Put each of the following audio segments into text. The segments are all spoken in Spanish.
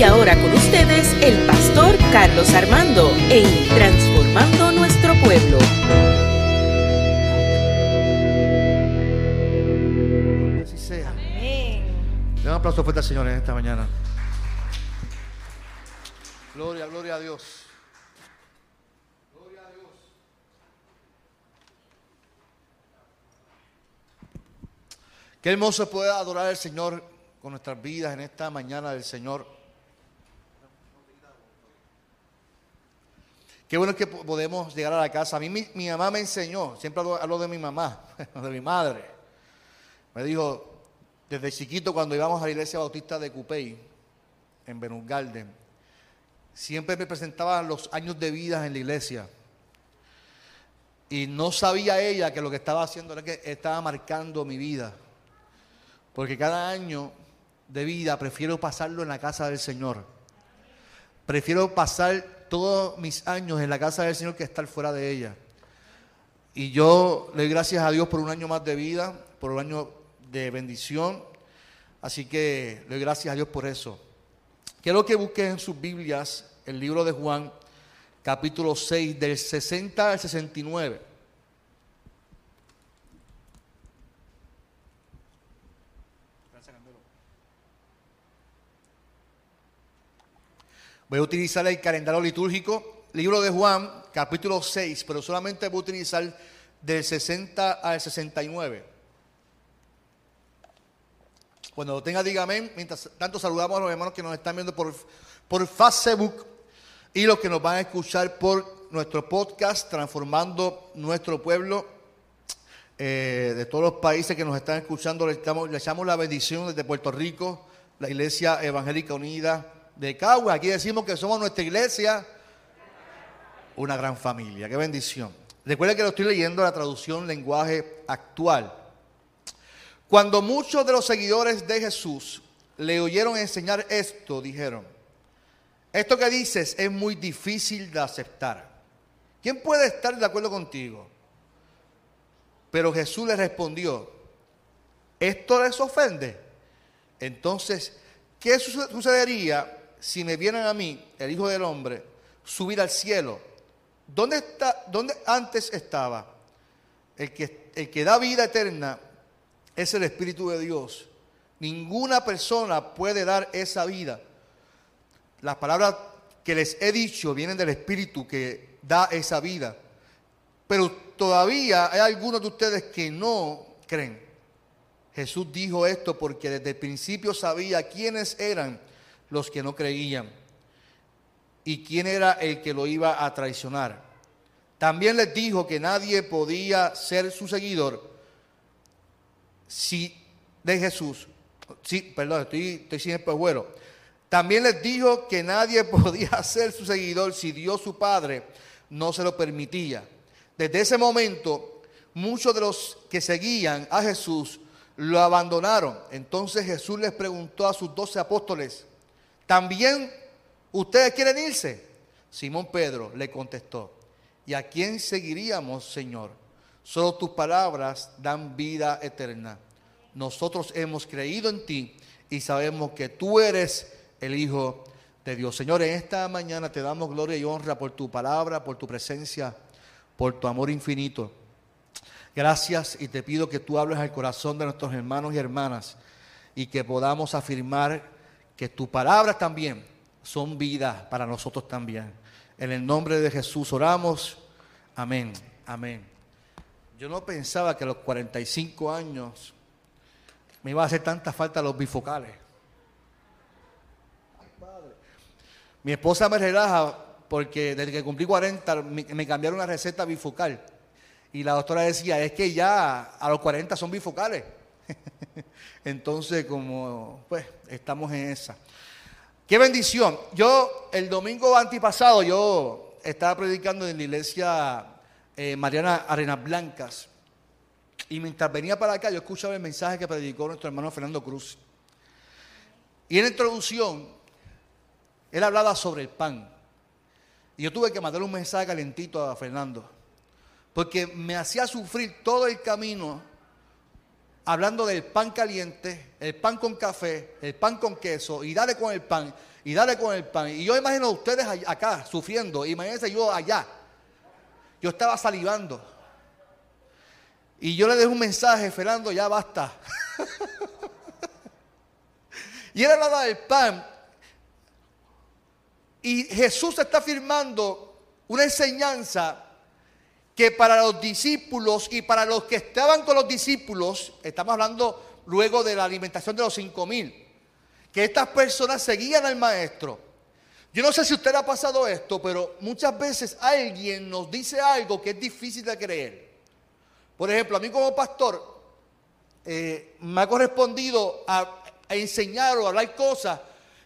Y ahora con ustedes el pastor Carlos Armando en Transformando Nuestro Pueblo. Así sea. Le un aplauso fuerte al Señor en esta mañana. Gloria, gloria a Dios. Gloria a Dios. Qué hermoso poder adorar al Señor con nuestras vidas en esta mañana del Señor. Qué bueno que po- podemos llegar a la casa. A mí mi, mamá me enseñó, siempre hablo, hablo de mi mamá, de mi madre. Me dijo, desde chiquito cuando íbamos a la iglesia bautista de Cupey, en Venus Garden, siempre me presentaban los años de vida en la iglesia. Y no sabía ella que lo que estaba haciendo era que estaba marcando mi vida. Porque cada año de vida prefiero pasarlo en la casa del Señor. Prefiero pasar todos mis años en la casa del Señor que estar fuera de ella. Y yo le doy gracias a Dios por un año más de vida, por un año de bendición. Así que le doy gracias a Dios por eso. Quiero que busquen en sus Biblias el libro de Juan, capítulo 6, del 60 al 69. Voy a utilizar el calendario litúrgico, libro de Juan, capítulo 6, pero solamente voy a utilizar del 60 al 69. Cuando lo tenga, dígame. Mientras tanto, saludamos a los hermanos que nos están viendo por, por Facebook y los que nos van a escuchar por nuestro podcast, Transformando Nuestro Pueblo. Eh, de todos los países que nos están escuchando, le, le echamos la bendición desde Puerto Rico, la Iglesia Evangélica Unida de Cagua. Aquí decimos que somos nuestra iglesia, una gran familia. Qué bendición. Recuerden que lo estoy leyendo la traducción lenguaje actual. Cuando muchos de los seguidores de Jesús le oyeron enseñar esto, dijeron, esto que dices es muy difícil de aceptar. ¿Quién puede estar de acuerdo contigo? Pero Jesús le respondió, ¿esto les ofende? Entonces, ¿qué su- sucedería si me vieran a mí, el Hijo del Hombre, subir al cielo? ¿Dónde, está, dónde antes estaba? El que, el que da vida eterna es el Espíritu de Dios. Ninguna persona puede dar esa vida. Las palabras que les he dicho vienen del Espíritu que da esa vida. Pero todavía hay algunos de ustedes que no creen. Jesús dijo esto porque desde el principio sabía quiénes eran los que no creían y quién era el que lo iba a traicionar. También les dijo que nadie podía ser su seguidor si de Jesús. Sí, perdón, estoy, estoy sin espejuelo. También les dijo que nadie podía ser su seguidor si Dios su Padre no se lo permitía. Desde ese momento, muchos de los que seguían a Jesús lo abandonaron. Entonces Jesús les preguntó a sus doce apóstoles, ¿también ustedes quieren irse? Simón Pedro le contestó, ¿y a quién seguiríamos, Señor? Solo tus palabras dan vida eterna. Nosotros hemos creído en ti y sabemos que tú eres el Hijo de Dios. Señor, en esta mañana te damos gloria y honra por tu palabra, por tu presencia, por tu amor infinito. Gracias y te pido que tú hables al corazón de nuestros hermanos y hermanas y que podamos afirmar que tus palabras también son vida para nosotros también. En el nombre de Jesús oramos. Amén. Amén. Yo no pensaba que a los 45 años me iba a hacer tanta falta los bifocales. Mi esposa me relaja porque desde que cumplí 40 me, me cambiaron la receta bifocal. Y la doctora decía, es que ya a los 40 son bifocales. Entonces, como, pues, estamos en esa. Qué bendición. Yo, el domingo antipasado, yo estaba predicando en la iglesia eh, Mariana Arenas Blancas. Y mientras venía para acá, yo escuchaba el mensaje que predicó nuestro hermano Fernando Cruz. Y en la introducción, él hablaba sobre el pan. Y yo tuve que mandarle un mensaje calentito a Fernando. Porque me hacía sufrir todo el camino hablando del pan caliente, el pan con café, el pan con queso, y dale con el pan. y dale con el pan. Y yo imagino a ustedes acá sufriendo, imagínense yo allá. Yo estaba salivando. Y yo le dejé un mensaje, Fernando, ya basta. y él hablaba del pan. Y Jesús está afirmando una enseñanza que para los discípulos y para los que estaban con los discípulos, estamos hablando luego de la alimentación de los cinco mil, que estas personas seguían al maestro. Yo no sé si usted le ha pasado esto, pero muchas veces alguien nos dice algo que es difícil de creer. Por ejemplo, a mí como pastor eh, me ha correspondido a, enseñar o hablar cosas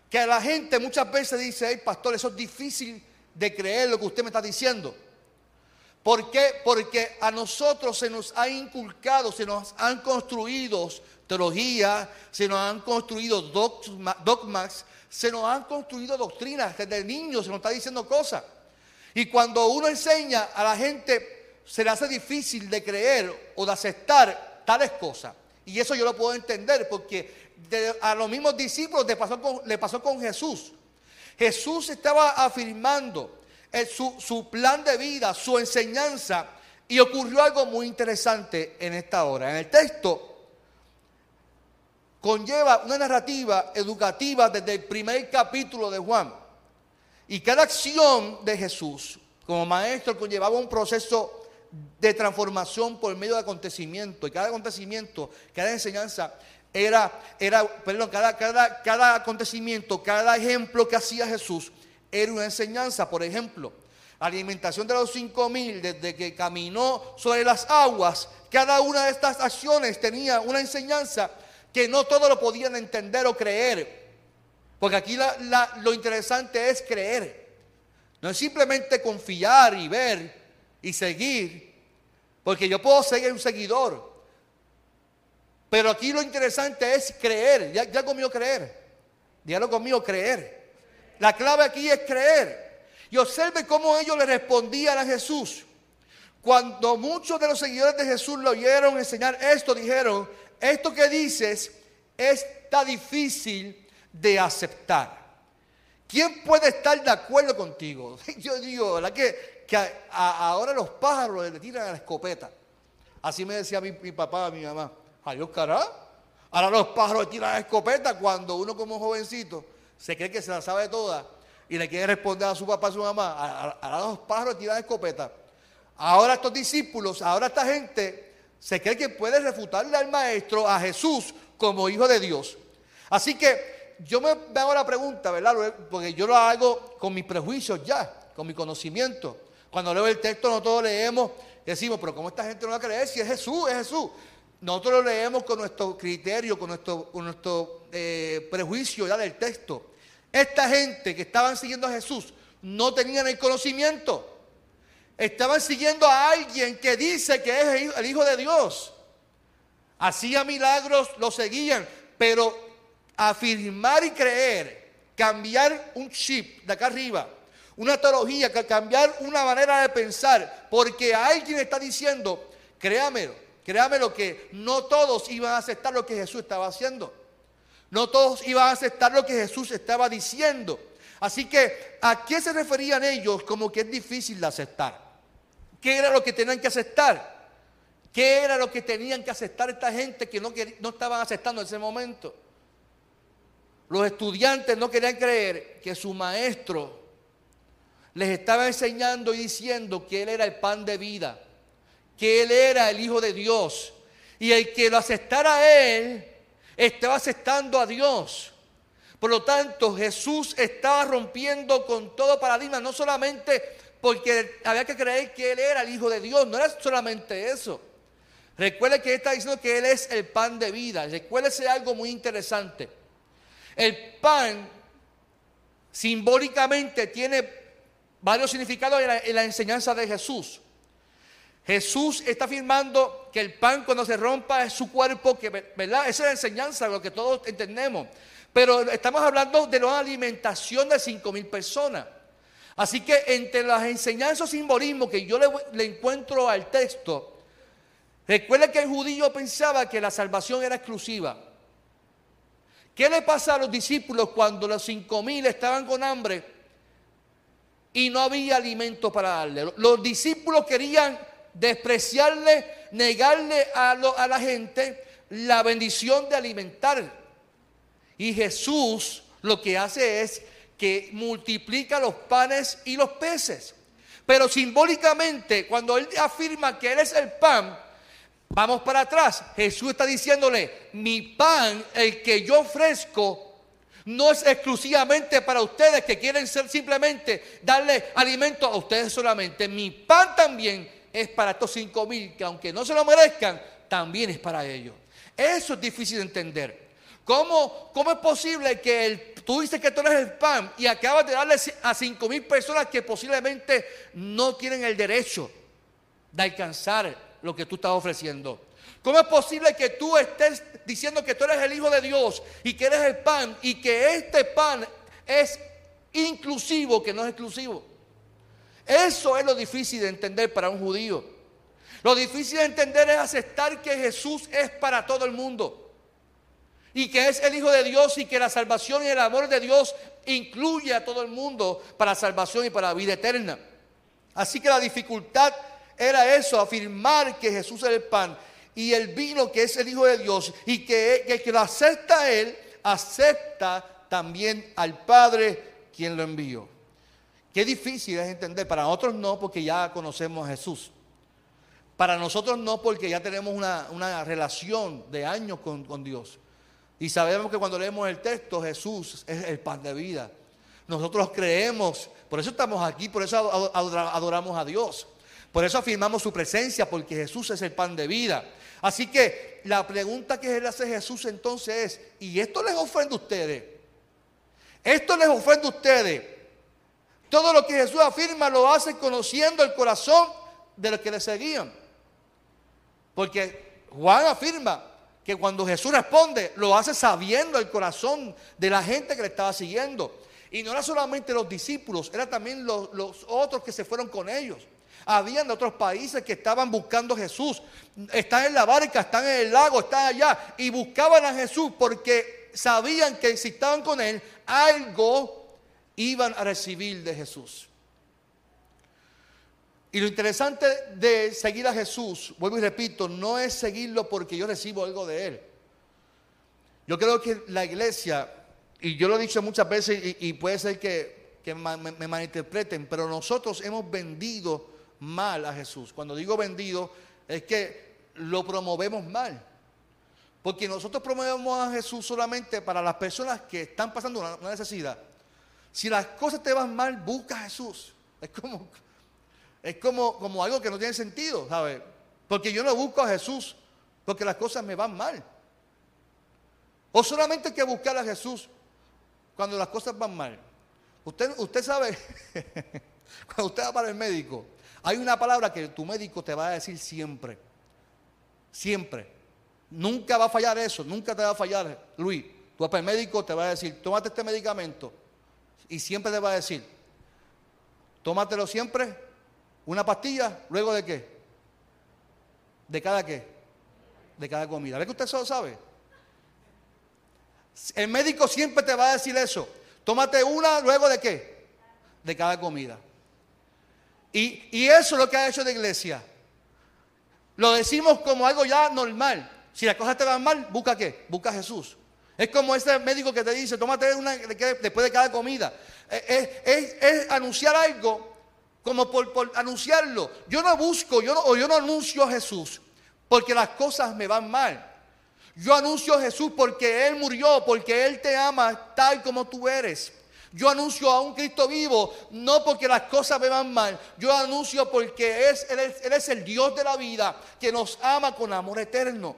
que a la gente muchas veces dice, hey pastor, eso es difícil de creer lo que usted me está diciendo. ¿Por qué? Porque a nosotros se nos ha inculcado, se nos han construido teología, se nos han construido dogmas, se nos han construido doctrinas. Desde niños se nos está diciendo cosas. Y cuando uno enseña a la gente, se le hace difícil de creer o de aceptar tales cosas. Y eso yo lo puedo entender porque a los mismos discípulos le pasó con, le pasó con Jesús. Jesús estaba afirmando su, plan de vida, su enseñanza, y ocurrió algo muy interesante en esta hora. En el texto conlleva una narrativa educativa desde el primer capítulo de Juan. Y cada acción de Jesús como maestro conllevaba un proceso de transformación por medio de acontecimiento. Y cada acontecimiento, cada enseñanza era, era perdón, cada, cada, cada acontecimiento, cada ejemplo que hacía Jesús era una enseñanza. Por ejemplo, la alimentación de los cinco mil, desde que caminó sobre las aguas, cada una de estas acciones tenía una enseñanza que no todos lo podían entender o creer. Porque aquí lo interesante es creer. No es simplemente confiar y ver y seguir. Porque yo puedo seguir un seguidor. Pero aquí lo interesante es creer. Ya, ya conmigo creer. Dígalo conmigo, creer. La clave aquí es creer. Y observe cómo ellos le respondían a Jesús. Cuando muchos de los seguidores de Jesús lo oyeron enseñar esto, dijeron, esto que dices está difícil de aceptar. ¿Quién puede estar de acuerdo contigo? Yo digo, ¿verdad? Que, que ahora los pájaros le tiran a la escopeta. Así me decía mi, papá, mi mamá. Adiós, cará. Ahora los pájaros le tiran a la escopeta cuando uno como jovencito se cree que se la sabe toda y le quiere responder a su papá, a su mamá, a, los pájaros tiran escopeta. Ahora estos discípulos, ahora esta gente se cree que puede refutarle al maestro, a Jesús, como hijo de Dios. Así que yo me hago la pregunta, ¿verdad? Porque yo lo hago con mis prejuicios ya, con mi conocimiento. Cuando leo el texto, no todos leemos, decimos, pero ¿cómo esta gente no va a creer si es Jesús? Es Jesús. Nosotros lo leemos con nuestro criterio, con nuestro, con eh, prejuicio ya del texto. Esta gente que estaban siguiendo a Jesús no tenían el conocimiento. Estaban siguiendo a alguien que dice que es el Hijo de Dios. Hacía milagros, lo seguían, pero afirmar y creer, cambiar un chip de acá arriba, una teología, cambiar una manera de pensar, porque alguien está diciendo, créamelo, créamelo que no todos iban a aceptar lo que Jesús estaba haciendo. No todos iban a aceptar lo que Jesús estaba diciendo. Así que, ¿a qué se referían ellos como que es difícil de aceptar? ¿Qué era lo que tenían que aceptar? ¿Qué era lo que tenían que aceptar esta gente que no, no estaban aceptando en ese momento? Los estudiantes no querían creer que su maestro les estaba enseñando y diciendo que Él era el pan de vida, que Él era el Hijo de Dios. Y el que lo aceptara a Él estaba aceptando a Dios. Por lo tanto, Jesús estaba rompiendo con todo paradigma, no solamente porque había que creer que Él era el Hijo de Dios, no era solamente eso. Recuerde que Él está diciendo que Él es el pan de vida. Recuérdese algo muy interesante. El pan simbólicamente tiene varios significados en la, en la enseñanza de Jesús. Jesús está afirmando que el pan cuando se rompa es su cuerpo, que, ¿verdad? Esa es la enseñanza, lo que todos entendemos. Pero estamos hablando de la alimentación de cinco mil personas. Así que entre las enseñanzas simbolismo que yo le, encuentro al texto, recuerde que el judío pensaba que la salvación era exclusiva. ¿Qué le pasa a los discípulos cuando los cinco mil estaban con hambre y no había alimento para darle? Los discípulos querían despreciarle, negarle a, la gente la bendición de alimentar. Y Jesús lo que hace es que multiplica los panes y los peces. Pero simbólicamente, cuando Él afirma que Él es el pan, vamos para atrás. Jesús está diciéndole, mi pan, el que yo ofrezco, no es exclusivamente para ustedes que quieren ser simplemente darle alimento a ustedes solamente. Mi pan también es para estos cinco mil que aunque no se lo merezcan, también es para ellos. Eso es difícil de entender. ¿Cómo, cómo es posible que el, tú dices que tú eres el pan y acabas de darle a cinco mil personas que posiblemente no tienen el derecho de alcanzar lo que tú estás ofreciendo? ¿Cómo es posible que tú estés diciendo que tú eres el Hijo de Dios y que eres el pan y que este pan es inclusivo, que no es exclusivo? Eso es lo difícil de entender para un judío. Lo difícil de entender es aceptar que Jesús es para todo el mundo. Y que es el Hijo de Dios y que la salvación y el amor de Dios incluye a todo el mundo para salvación y para vida eterna. Así que la dificultad era eso, afirmar que Jesús es el pan y el vino que es el Hijo de Dios y que el que lo acepta a Él, acepta también al Padre quien lo envió. Qué difícil es entender. Para nosotros no, porque ya conocemos a Jesús. Para nosotros no, porque ya tenemos una, relación de años con, Dios. Y sabemos que cuando leemos el texto, Jesús es el pan de vida. Nosotros creemos, por eso estamos aquí, por eso adoramos a Dios. Por eso afirmamos su presencia, porque Jesús es el pan de vida. Así que la pregunta que le hace Jesús entonces es, ¿y esto les ofende a ustedes? ¿Esto les ofende a ustedes? Todo lo que Jesús afirma lo hace conociendo el corazón de los que le seguían. Porque Juan afirma que cuando Jesús responde, lo hace sabiendo el corazón de la gente que le estaba siguiendo. Y no era solamente los discípulos, era también los, otros que se fueron con ellos. Habían de otros países que estaban buscando a Jesús. Están en la barca, están en el lago, están allá. Y buscaban a Jesús porque sabían que si estaban con él, algo iban a recibir de Jesús. Y lo interesante de seguir a Jesús, vuelvo y repito, no es seguirlo porque yo recibo algo de Él. Yo creo que la iglesia, y yo lo he dicho muchas veces y, puede ser que, me, malinterpreten, pero nosotros hemos vendido mal a Jesús. Cuando digo vendido, es que lo promovemos mal. Porque nosotros promovemos a Jesús solamente para las personas que están pasando una necesidad. Si las cosas te van mal, busca a Jesús. Es como, es como, como algo que no tiene sentido, ¿sabes? Porque yo no busco a Jesús porque las cosas me van mal. O solamente hay que buscar a Jesús cuando las cosas van mal. Usted, usted sabe, cuando usted va para el médico, hay una palabra que tu médico te va a decir siempre. Siempre. Nunca va a fallar eso, nunca te va a fallar, Luis. Tu médico, te va a decir, tómate este medicamento y siempre te va a decir, tómatelo siempre, una pastilla, luego de qué? ¿De cada qué? De cada comida. ¿Ve que usted solo sabe? El médico siempre te va a decir eso. Tómate una, luego de qué? De cada comida. Y, y eso es lo que ha hecho la iglesia. Lo decimos como algo ya normal. Si las cosas te van mal, busca qué? Busca a Jesús. Es como ese médico que te dice, tómate una después de cada comida. Es, anunciar algo como por, anunciarlo. Yo no busco, yo no, o yo no anuncio a Jesús porque las cosas me van mal. Yo anuncio a Jesús porque Él murió, porque Él te ama tal como tú eres. Yo anuncio a un Cristo vivo, no porque las cosas me van mal. Yo anuncio porque es, él es el Dios de la vida que nos ama con amor eterno.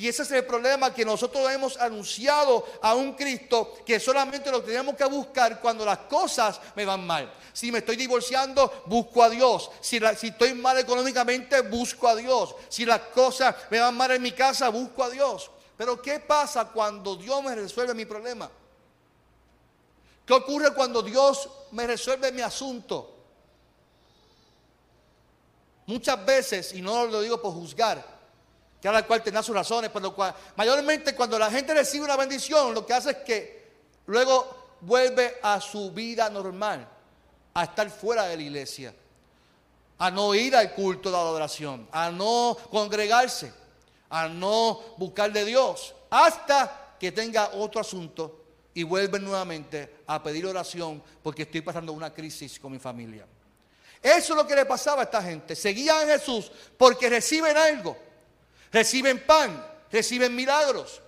Y ese es el problema que nosotros hemos anunciado a un Cristo que solamente lo tenemos que buscar cuando las cosas me van mal. Si me estoy divorciando, busco a Dios. Si, estoy mal económicamente, busco a Dios. Si las cosas me van mal en mi casa, busco a Dios. Pero ¿qué pasa cuando Dios me resuelve mi problema? ¿Qué ocurre cuando Dios me resuelve mi asunto? Muchas veces, y no lo digo por juzgar, cada cual tendrá sus razones, pero mayormente cuando la gente recibe una bendición, lo que hace es que luego vuelve a su vida normal, a estar fuera de la iglesia, a no ir al culto de adoración, a no congregarse, a no buscar de Dios, hasta que tenga otro asunto y vuelve nuevamente a pedir oración porque estoy pasando una crisis con mi familia. Eso es lo que le pasaba a esta gente. Seguían a Jesús porque reciben algo reciben pan, reciben milagros.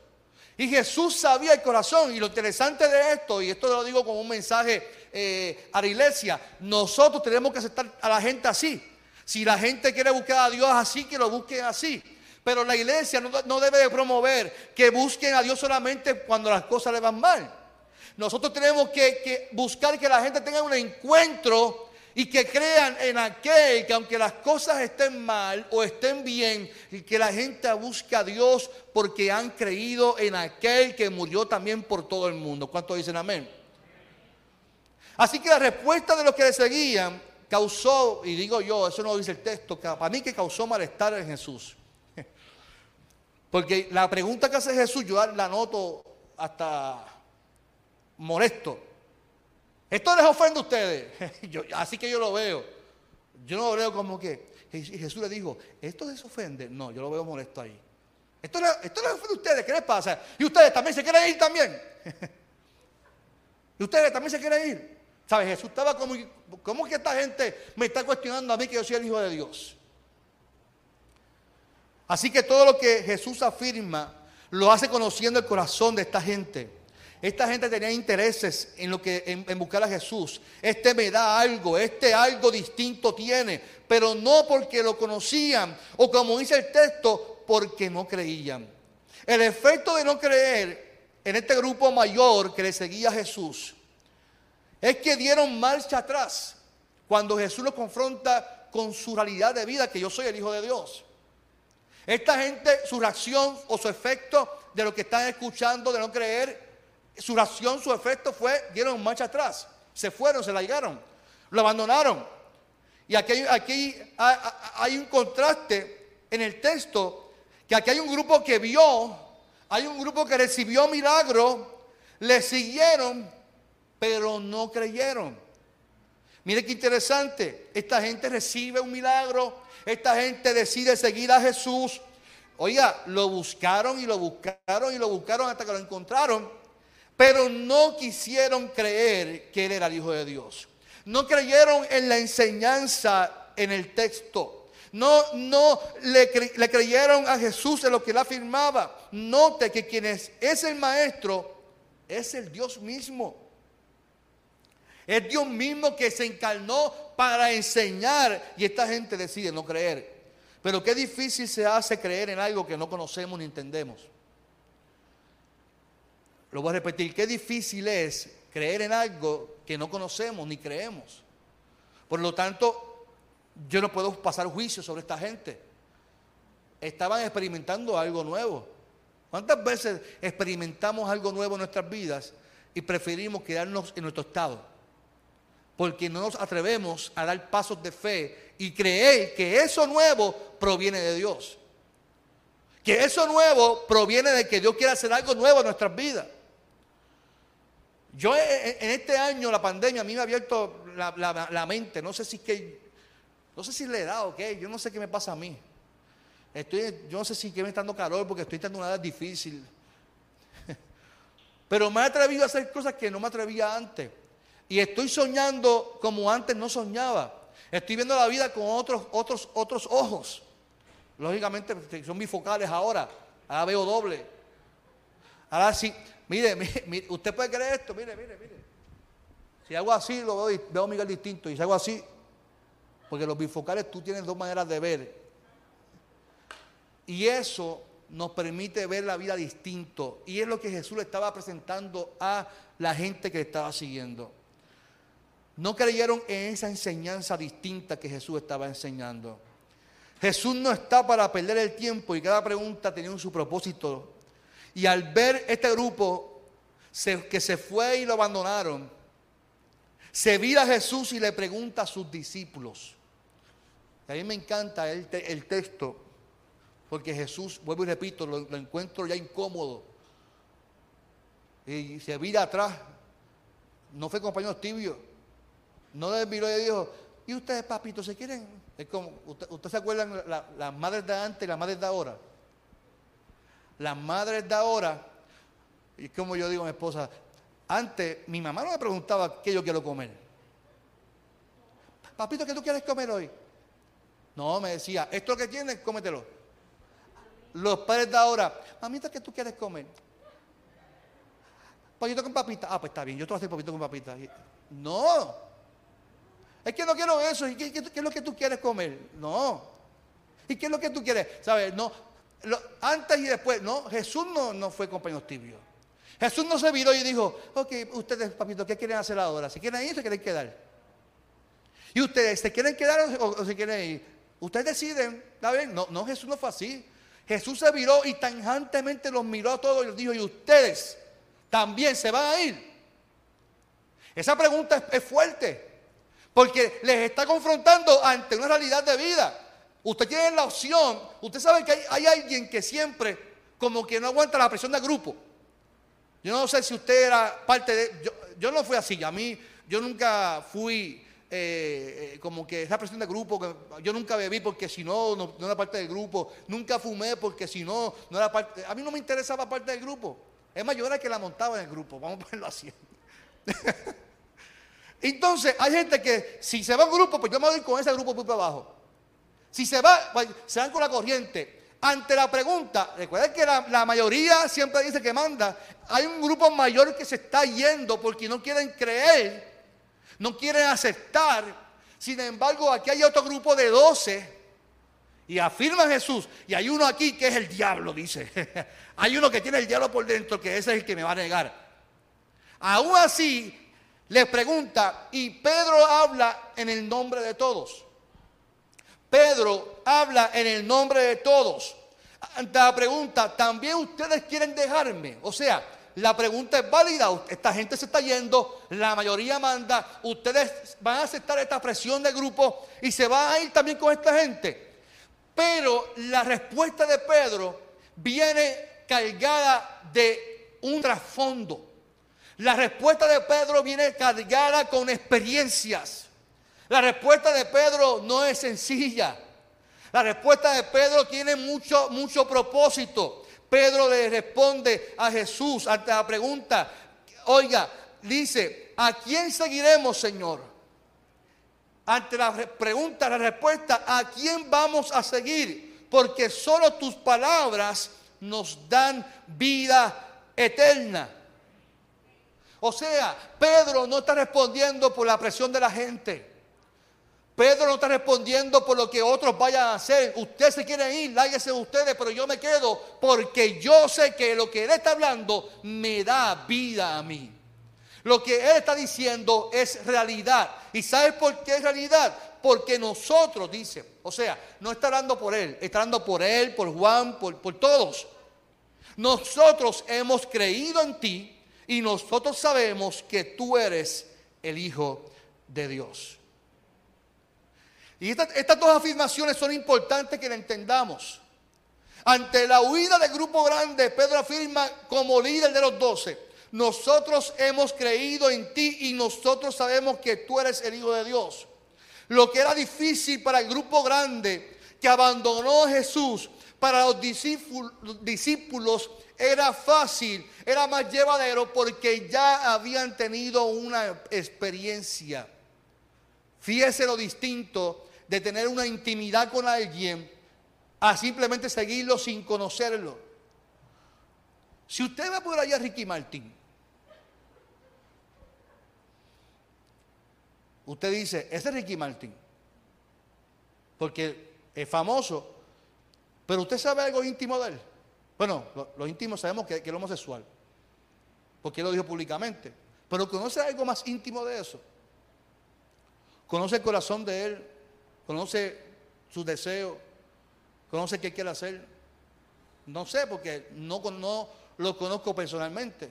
Y Jesús sabía el corazón. Y lo interesante de esto, y esto lo digo como un mensaje eh, a la iglesia, nosotros tenemos que aceptar a la gente así. Si la gente quiere buscar a Dios así, que lo busquen así. Pero la iglesia no, debe de promover que busquen a Dios solamente cuando las cosas le van mal. Nosotros tenemos que, que buscar que la gente tenga un encuentro y que crean en aquel que aunque las cosas estén mal o estén bien, y que la gente busque a Dios porque han creído en aquel que murió también por todo el mundo. ¿Cuántos dicen amén? Así que la respuesta de los que le seguían causó, y digo yo, eso no dice el texto, para mí que causó malestar en Jesús. Porque la pregunta que hace Jesús, yo la noto hasta molesto. Esto les ofende a ustedes. así que yo lo veo. Yo no lo veo como que Jesús le dijo, ¿esto les ofende? No, yo lo veo molesto ahí. Esto, esto les ofende a ustedes, ¿qué les pasa? Y ustedes también se quieren ir también. y ustedes también se quieren ir. ¿Sabes? Jesús estaba como, ¿cómo que esta gente me está cuestionando a mí que yo soy el Hijo de Dios? Así que todo lo que Jesús afirma lo hace conociendo el corazón de esta gente. Esta gente tenía intereses en lo que en, buscar a Jesús. Este me da algo, este algo distinto tiene, pero no porque lo conocían o como dice el texto, porque no creían. El efecto de no creer en este grupo mayor que le seguía a Jesús es que dieron marcha atrás cuando Jesús los confronta con su realidad de vida, que yo soy el Hijo de Dios. Esta gente, su reacción o su efecto de lo que están escuchando, de no creer, su ración, su efecto fue, dieron marcha atrás, se fueron, se largaron, lo abandonaron. Y aquí, aquí hay un contraste en el texto, que aquí hay un grupo que vio, hay un grupo que recibió milagro, le siguieron, pero no creyeron. Mire qué interesante, esta gente recibe un milagro, esta gente decide seguir a Jesús. Oiga, lo buscaron y lo buscaron y lo buscaron hasta que lo encontraron pero no quisieron creer que Él era el Hijo de Dios. No creyeron en la enseñanza en el texto. No, no le, creyeron a Jesús en lo que él afirmaba. Note que quien es, es el maestro es el Dios mismo. Es Dios mismo que se encarnó para enseñar y esta gente decide no creer. Pero qué difícil se hace creer en algo que no conocemos ni entendemos. Lo voy a repetir, qué difícil es creer en algo que no conocemos ni creemos. Por lo tanto, yo no puedo pasar juicio sobre esta gente. Estaban experimentando algo nuevo. ¿Cuántas veces experimentamos algo nuevo en nuestras vidas y preferimos quedarnos en nuestro estado? Porque no nos atrevemos a dar pasos de fe y creer que eso nuevo proviene de Dios. Que eso nuevo proviene de que Dios quiere hacer algo nuevo en nuestras vidas. Yo eh, eh, en este año la pandemia a mí me ha abierto la, mente, no sé si que, no sé si le he dado o qué, yo no sé qué me pasa a mí. Estoy, yo no sé si que me está dando calor porque estoy teniendo una edad difícil. Pero me he atrevido a hacer cosas que no me atrevía antes. Y estoy soñando como antes no soñaba. Estoy viendo la vida con otros, otros, otros ojos. Lógicamente son bifocales ahora. Ahora veo doble. Ahora sí, Mire, mire, usted puede creer esto, mire, mire, mire. Si hago así, lo veo, veo Miguel distinto. Y si hago así, porque los bifocales tú tienes dos maneras de ver. Y eso nos permite ver la vida distinto. Y es lo que Jesús le estaba presentando a la gente que le estaba siguiendo. No creyeron en esa enseñanza distinta que Jesús estaba enseñando. Jesús no está para perder el tiempo y cada pregunta tenía un su propósito y al ver este grupo que se fue y lo abandonaron, se vira Jesús y le pregunta a sus discípulos. a mí me encanta el, texto, porque Jesús, vuelvo y repito, lo, encuentro ya incómodo. Y se vira atrás. No fue compañero tibio. No le miró y dijo, ¿y ustedes, papito, se quieren? Es como, ¿usted, se acuerdan la- las madres de antes y las madres de ahora? Las madres de ahora, y como yo digo a mi esposa, antes mi mamá no me preguntaba qué yo quiero comer. Papito, ¿qué tú quieres comer hoy? No, me decía, esto que tienes, cómetelo. Los padres de ahora, mamita, ¿qué tú quieres comer? Pollito con papita. Ah, pues está bien, yo te voy pollito con papita. No. Es que no quiero eso. ¿Y qué- qué es lo que tú quieres comer? No. ¿Y qué es lo que tú quieres? ¿Sabes? No. Antes y después. No, Jesús no, no fue compañero tibio. Jesús no se viró y dijo, ok, ustedes, papito, ¿qué quieren hacer ahora? ¿Se quieren ir o se quieren quedar? ¿Y ustedes se quieren quedar o, o se quieren ir? Ustedes deciden, ¿está bien? No, no, Jesús no fue así. Jesús se viró y tanjantemente los miró a todos y les dijo, ¿y ustedes también se van a ir? Esa pregunta es, es fuerte, porque les está confrontando ante una realidad de vida. Usted tiene la opción, usted sabe que hay, hay alguien que siempre como que no aguanta la presión del grupo. Yo no sé si usted era parte de... Yo, yo no fui así, a mí, yo nunca fui eh, eh, como que esa presión de grupo, yo nunca bebí porque si no, no, era parte del grupo, nunca fumé porque si no, no era parte... A mí no me interesaba parte del grupo. Es más, que la montaba en el grupo, vamos a ponerlo así. Entonces, hay gente que si se va a un grupo, pues yo me voy con ese grupo para abajo. Si se va, pues, se van con la corriente. Ante la pregunta, recuerden que la, la mayoría siempre dice que manda. Hay un grupo mayor que se está yendo porque no quieren creer, no quieren aceptar. Sin embargo, aquí hay otro grupo de 12 y afirma Jesús. Y hay uno aquí que es el diablo, dice. hay uno que tiene el diablo por dentro, que ese es el que me va a negar. Aún así, les pregunta, y Pedro habla en el nombre de todos. Pedro habla en el nombre de todos. La pregunta, ¿también ustedes quieren dejarme? O sea, la pregunta es válida. Esta gente se está yendo, la mayoría manda. Ustedes van a aceptar esta presión del grupo y se van a ir también con esta gente. Pero la respuesta de Pedro viene cargada de un trasfondo. La respuesta de Pedro viene cargada con experiencias. La respuesta de Pedro no es sencilla. La respuesta de Pedro tiene mucho, mucho propósito. Pedro le responde a Jesús ante la pregunta, oiga, dice, ¿a quién seguiremos, Señor? Ante la re- pregunta, la respuesta, ¿a quién vamos a seguir? Porque solo tus palabras nos dan vida eterna. O sea, Pedro no está respondiendo por la presión de la gente. Pedro no está respondiendo por lo que otros vayan a hacer. Ustedes se quieren ir, láguese ustedes, pero yo me quedo porque yo sé que lo que Él está hablando me da vida a mí. Lo que Él está diciendo es realidad. ¿Y sabes por qué es realidad? Porque nosotros, dice, o sea, no está hablando por Él, está hablando por Él, por Juan, por, por todos. Nosotros hemos creído en ti y nosotros sabemos que tú eres el Hijo de Dios. Y estas, dos afirmaciones son importantes que la entendamos. Ante la huida del grupo grande, Pedro afirma como líder de los doce, nosotros hemos creído en ti y nosotros sabemos que tú eres el Hijo de Dios. Lo que era difícil para el grupo grande que abandonó a Jesús, para los discípulos era fácil, era más llevadero porque ya habían tenido una experiencia. Fíjese lo distinto de tener una intimidad con alguien a simplemente seguirlo sin conocerlo. Si usted va por allá a Ricky Martin, usted dice, ese es Ricky Martin, porque es famoso, pero usted sabe algo íntimo de él. Bueno, lo- los íntimos sabemos que, que es homosexual, porque él lo dijo públicamente, pero conoce algo más íntimo de eso. Conoce el corazón de él, conoce sus deseos, conoce qué quiere hacer. No sé, porque no, lo conozco personalmente.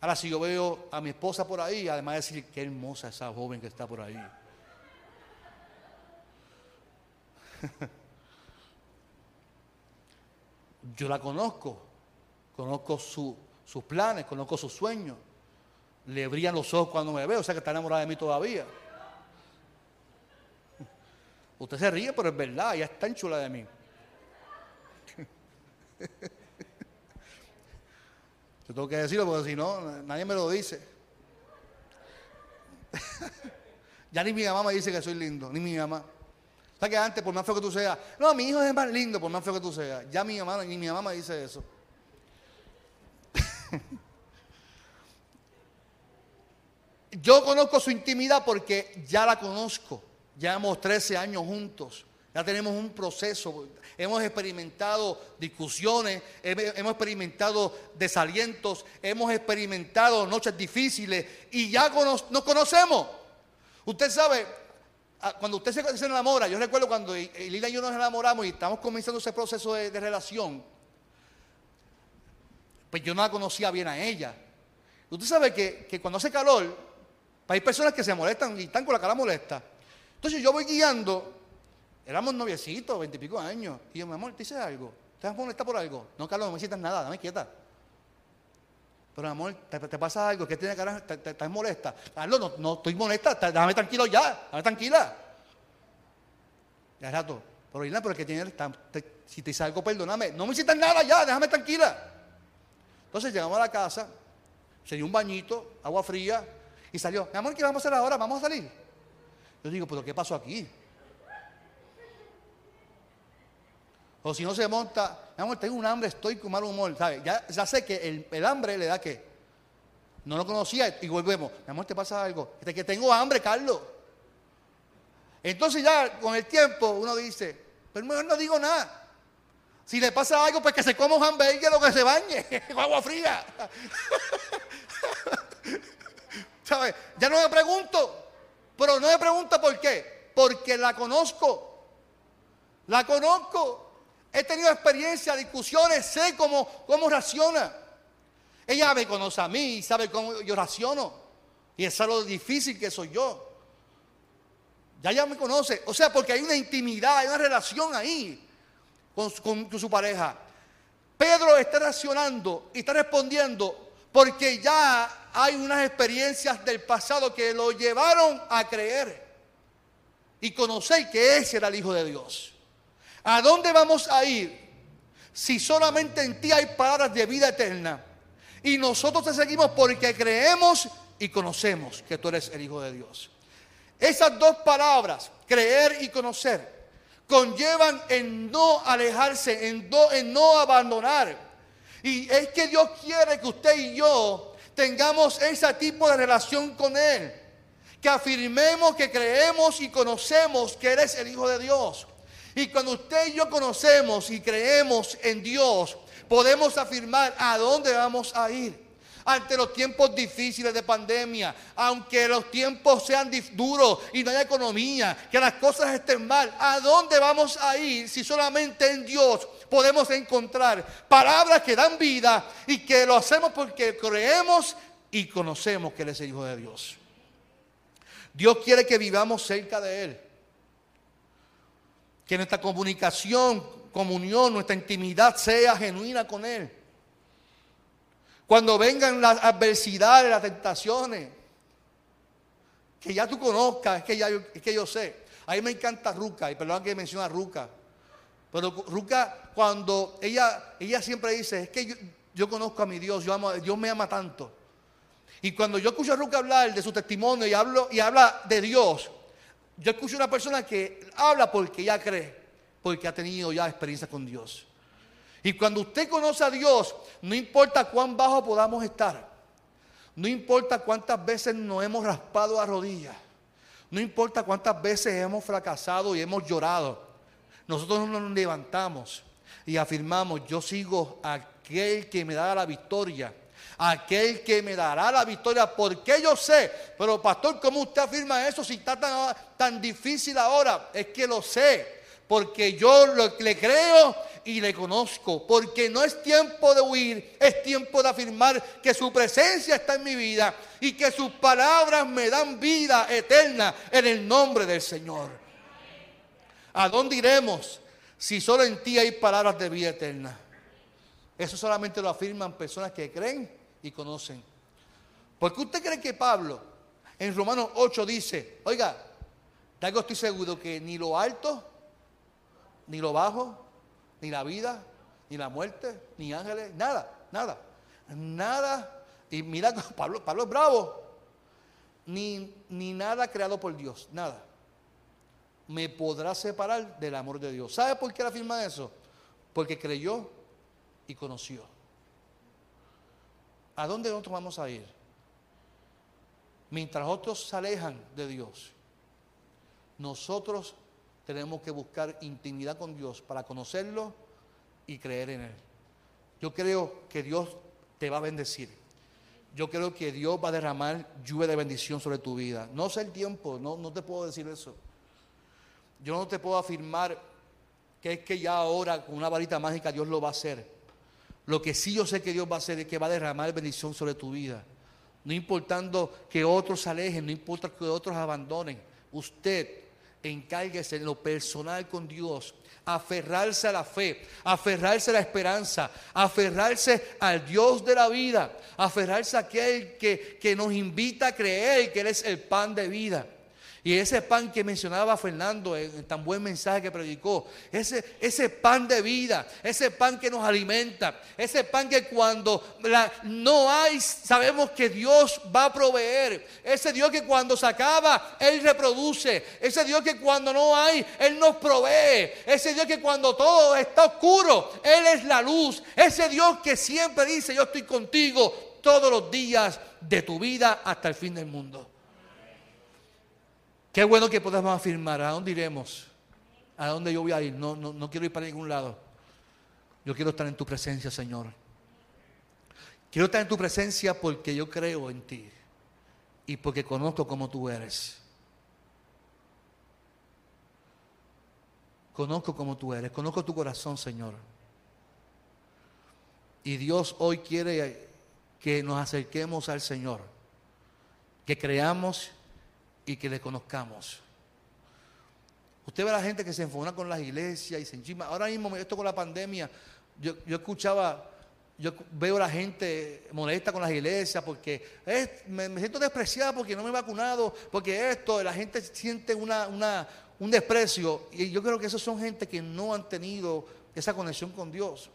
Ahora, si yo veo a mi esposa por ahí, además de decir qué hermosa esa joven que está por ahí. Yo la conozco, conozco sus planes, conozco sus sueños. Le brillan los ojos cuando me ve, o sea que está enamorada de mí todavía. Usted se ríe, pero es verdad, ella está en chula de mí. Yo tengo que decirlo porque si no, nadie me lo dice. ya ni mi mamá me dice que soy lindo, ni mi mamá. O sea que antes, por más feo que tú seas, no, mi hijo es más lindo, por más feo que tú seas. Ya mi mamá, ni mi mamá me dice eso. Yo conozco su intimidad porque ya la conozco. Llevamos 13 años juntos. Ya tenemos un proceso. Hemos experimentado discusiones, hemos experimentado desalientos, hemos experimentado noches difíciles y ya nos conocemos. Usted sabe, cuando usted se, enamora, yo recuerdo cuando Lila y yo nos enamoramos y estamos comenzando ese proceso de, relación, pues yo no la conocía bien a ella. Usted sabe que, que cuando hace calor, hay personas que se molestan y están con la cara molesta. Entonces yo voy guiando, éramos noviecitos, veintipico años, y yo, mi amor, ¿te dice algo? ¿Te vas a molestar por algo? No, Carlos, no me necesitas nada, dame quieta. Pero mi amor, ¿te, pasa algo? ¿Qué tiene cara? ¿Te, estás molesta? Carlos, no, no estoy molesta, déjame tranquilo ya, déjame tranquila. Ya rato. Pero Irna, pero que tiene, si te dice algo, perdóname. No me necesitas nada ya, déjame tranquila. Entonces llegamos a la casa, se dio un bañito, agua fría, y salió. Mi amor, ¿qué vamos a hacer ahora? ¿Vamos a salir? Yo digo, pero ¿qué pasó aquí? O si no se monta, mi amor, tengo un hambre, estoy con mal humor, ¿sabes? Ya, ya sé que el, hambre le da que. No lo conocía y volvemos. Mi amor, ¿te pasa algo? Que tengo hambre, Carlos. Entonces ya con el tiempo uno dice, pero mejor no digo nada. Si le pasa algo, pues que se coma un hamburgues o que se bañe con agua fría. ¿Sabes? Ya no me pregunto. Pero no me pregunta por qué. Porque la conozco. La conozco. He tenido experiencia, discusiones, sé cómo, cómo reacciona. Ella me conoce a mí y sabe cómo yo reacciono. Y es algo difícil que soy yo. Ya ella me conoce. O sea, porque hay una intimidad, hay una relación ahí con, con su pareja. Pedro está reaccionando y está respondiendo porque ya hay unas experiencias del pasado que lo llevaron a creer y conocer que ese era el Hijo de Dios. ¿A dónde vamos a ir si solamente en ti hay palabras de vida eterna? Y nosotros te seguimos porque creemos y conocemos que tú eres el Hijo de Dios. Esas dos palabras, creer y conocer, conllevan en no alejarse, en no, en no abandonar. Y es que Dios quiere que usted y yo tengamos ese tipo de relación con Él. Que afirmemos que creemos y conocemos que eres el Hijo de Dios. Y cuando usted y yo conocemos y creemos en Dios, podemos afirmar a dónde vamos a ir. Ante los tiempos difíciles de pandemia, aunque los tiempos sean duros y no haya economía, que las cosas estén mal, ¿a dónde vamos a ir si solamente en Dios podemos encontrar palabras que dan vida y que lo hacemos porque creemos y conocemos que Él es el Hijo de Dios. Dios quiere que vivamos cerca de Él. Que nuestra comunicación, comunión, nuestra intimidad sea genuina con Él. Cuando vengan las adversidades, las tentaciones, que ya tú conozcas, es que, ya, es que yo sé. A mí me encanta Ruca, y perdón que menciona Ruca. Pero Ruca, cuando ella, ella siempre dice, es que yo, conozco a mi Dios, yo amo, Dios me ama tanto. Y cuando yo escucho a Ruca hablar de su testimonio y, hablo, y habla de Dios, yo escucho a una persona que habla porque ya cree, porque ha tenido ya experiencia con Dios. Y cuando usted conoce a Dios, no importa cuán bajo podamos estar, no importa cuántas veces nos hemos raspado a rodillas, no importa cuántas veces hemos fracasado y hemos llorado, nosotros nos levantamos y afirmamos, yo sigo a aquel que me da la victoria, aquel que me dará la victoria, porque yo sé, pero pastor, ¿cómo usted afirma eso si está tan, tan difícil ahora? Es que lo sé, porque yo le creo y le conozco, porque no es tiempo de huir, es tiempo de afirmar que su presencia está en mi vida y que sus palabras me dan vida eterna en el nombre del Señor. ¿A dónde iremos si solo en ti hay palabras de vida eterna? Eso solamente lo afirman personas que creen y conocen. ¿Por qué usted cree que Pablo en Romanos 8 dice, oiga, de algo estoy seguro que ni lo alto, ni lo bajo, ni la vida, ni la muerte, ni ángeles, nada, nada, nada. Y mira, Pablo, Pablo es bravo, ni, ni nada creado por Dios, nada. Me podrá separar del amor de Dios. ¿Sabe por qué él afirma eso? Porque creyó y conoció. ¿A dónde nosotros vamos a ir? Mientras otros se alejan de Dios, nosotros tenemos que buscar intimidad con Dios para conocerlo y creer en Él. Yo creo que Dios te va a bendecir. Yo creo que Dios va a derramar lluvia de bendición sobre tu vida. No sé el tiempo, no, no te puedo decir eso. Yo no te puedo afirmar que es que ya ahora con una varita mágica Dios lo va a hacer. Lo que sí yo sé que Dios va a hacer es que va a derramar bendición sobre tu vida. No importando que otros se alejen, no importa que otros abandonen. Usted encárguese en lo personal con Dios, aferrarse a la fe, aferrarse a la esperanza, aferrarse al Dios de la vida, aferrarse a aquel que, que nos invita a creer que Él es el pan de vida. Y ese pan que mencionaba Fernando en tan buen mensaje que predicó, ese, ese pan de vida, ese pan que nos alimenta, ese pan que cuando no hay, sabemos que Dios va a proveer, ese Dios que cuando se acaba, Él reproduce, ese Dios que cuando no hay, Él nos provee, ese Dios que cuando todo está oscuro, Él es la luz, ese Dios que siempre dice, yo estoy contigo todos los días de tu vida hasta el fin del mundo. Qué bueno que podamos afirmar. ¿A dónde iremos? ¿A dónde yo voy a ir? No, no, no quiero ir para ningún lado. Yo quiero estar en tu presencia, Señor. Quiero estar en tu presencia porque yo creo en ti y porque conozco cómo tú eres. Conozco cómo tú eres, conozco tu corazón, Señor. Y Dios hoy quiere que nos acerquemos al Señor, que creamos y que le conozcamos. Usted ve a la gente que se enfona con las iglesias y se enchima. Ahora mismo, esto con la pandemia, yo, escuchaba, yo veo a la gente molesta con las iglesias porque me, siento despreciada porque no me he vacunado, porque esto, la gente siente una, un desprecio. Y yo creo que esos son gente que no han tenido esa conexión con Dios.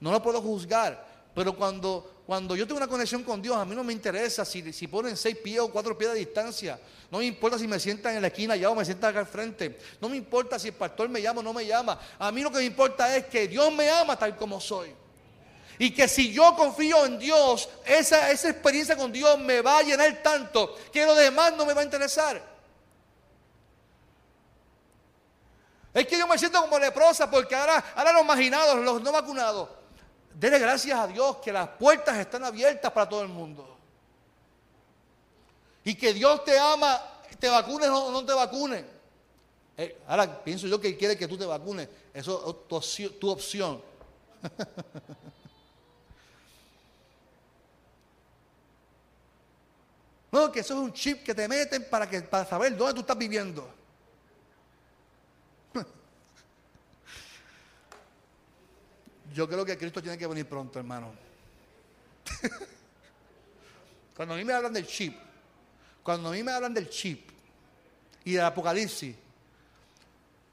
No lo puedo juzgar, pero cuando, cuando yo tengo una conexión con Dios, a mí no me interesa si, si ponen seis pies o cuatro pies de distancia. No me importa si me sientan en la esquina allá o me sientan acá al frente. No me importa si el pastor me llama o no me llama. A mí lo que me importa es que Dios me ama tal como soy. Y que si yo confío en Dios, esa, esa experiencia con Dios me va a llenar tanto que lo demás no me va a interesar. Es que yo me siento como leprosa porque ahora, ahora los marginados, los no vacunados, Dele gracias a Dios que las puertas están abiertas para todo el mundo. Y que Dios te ama, te vacunes o no te vacunes. Eh, ahora pienso yo que quiere que tú te vacunes. Eso es tu, opción. no, que eso es un chip que te meten para, que, para saber dónde tú estás viviendo. Yo creo que Cristo tiene que venir pronto, hermano. cuando a mí me hablan del chip, cuando a mí me hablan del chip y del apocalipsis,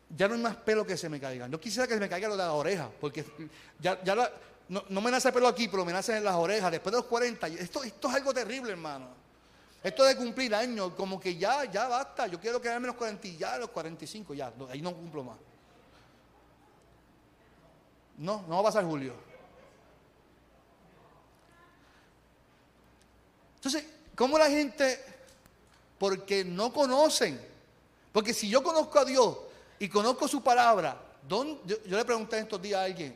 ya no hay más pelo que se me caigan. Yo quisiera que se me caiga lo de las orejas, porque ya, no, me nace pelo aquí, pero me nace en las orejas. Después de los 40, esto, esto es algo terrible, hermano. Esto de cumplir años, como que ya, ya basta. Yo quiero quedarme los 40, ya los 45, ya, ahí no cumplo más. No, no va a pasar Julio. Entonces, ¿cómo la gente? Porque no conocen. Porque si yo conozco a Dios y conozco su palabra, yo, le pregunté estos días a alguien,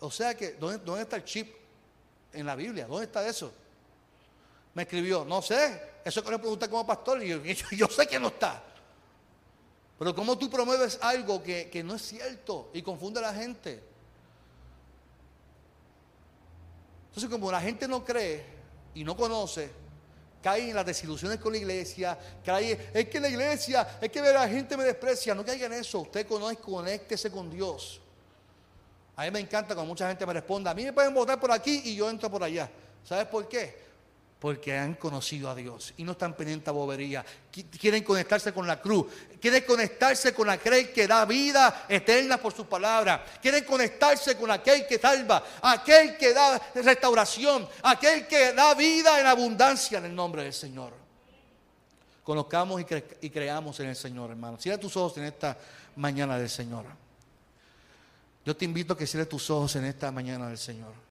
o sea que, ¿dónde, ¿dónde está el chip en la Biblia? ¿Dónde está eso? Me escribió, no sé, eso que le pregunté como pastor, y yo, sé que no está. Pero ¿cómo tú promueves algo que no es cierto y confunde a la gente? Entonces, como la gente no cree y no conoce, cae en las desilusiones con la iglesia, cae, es que la iglesia, es que la gente me desprecia, no caiga en eso, usted conoce, conéctese con Dios. A mí me encanta cuando mucha gente me responde, a mí me pueden votar por aquí y yo entro por allá. ¿Sabes por qué? Porque han conocido a Dios y no están pendientes a bobería. Quieren conectarse con la cruz. Quieren conectarse con aquel que da vida eterna por su palabra. Quieren conectarse con aquel que salva, aquel que da restauración, aquel que da vida en abundancia en el nombre del Señor. Conozcamos y, creamos en el Señor, hermano. Cierra tus ojos en esta mañana del Señor. Yo te invito a que cierres tus ojos en esta mañana del Señor.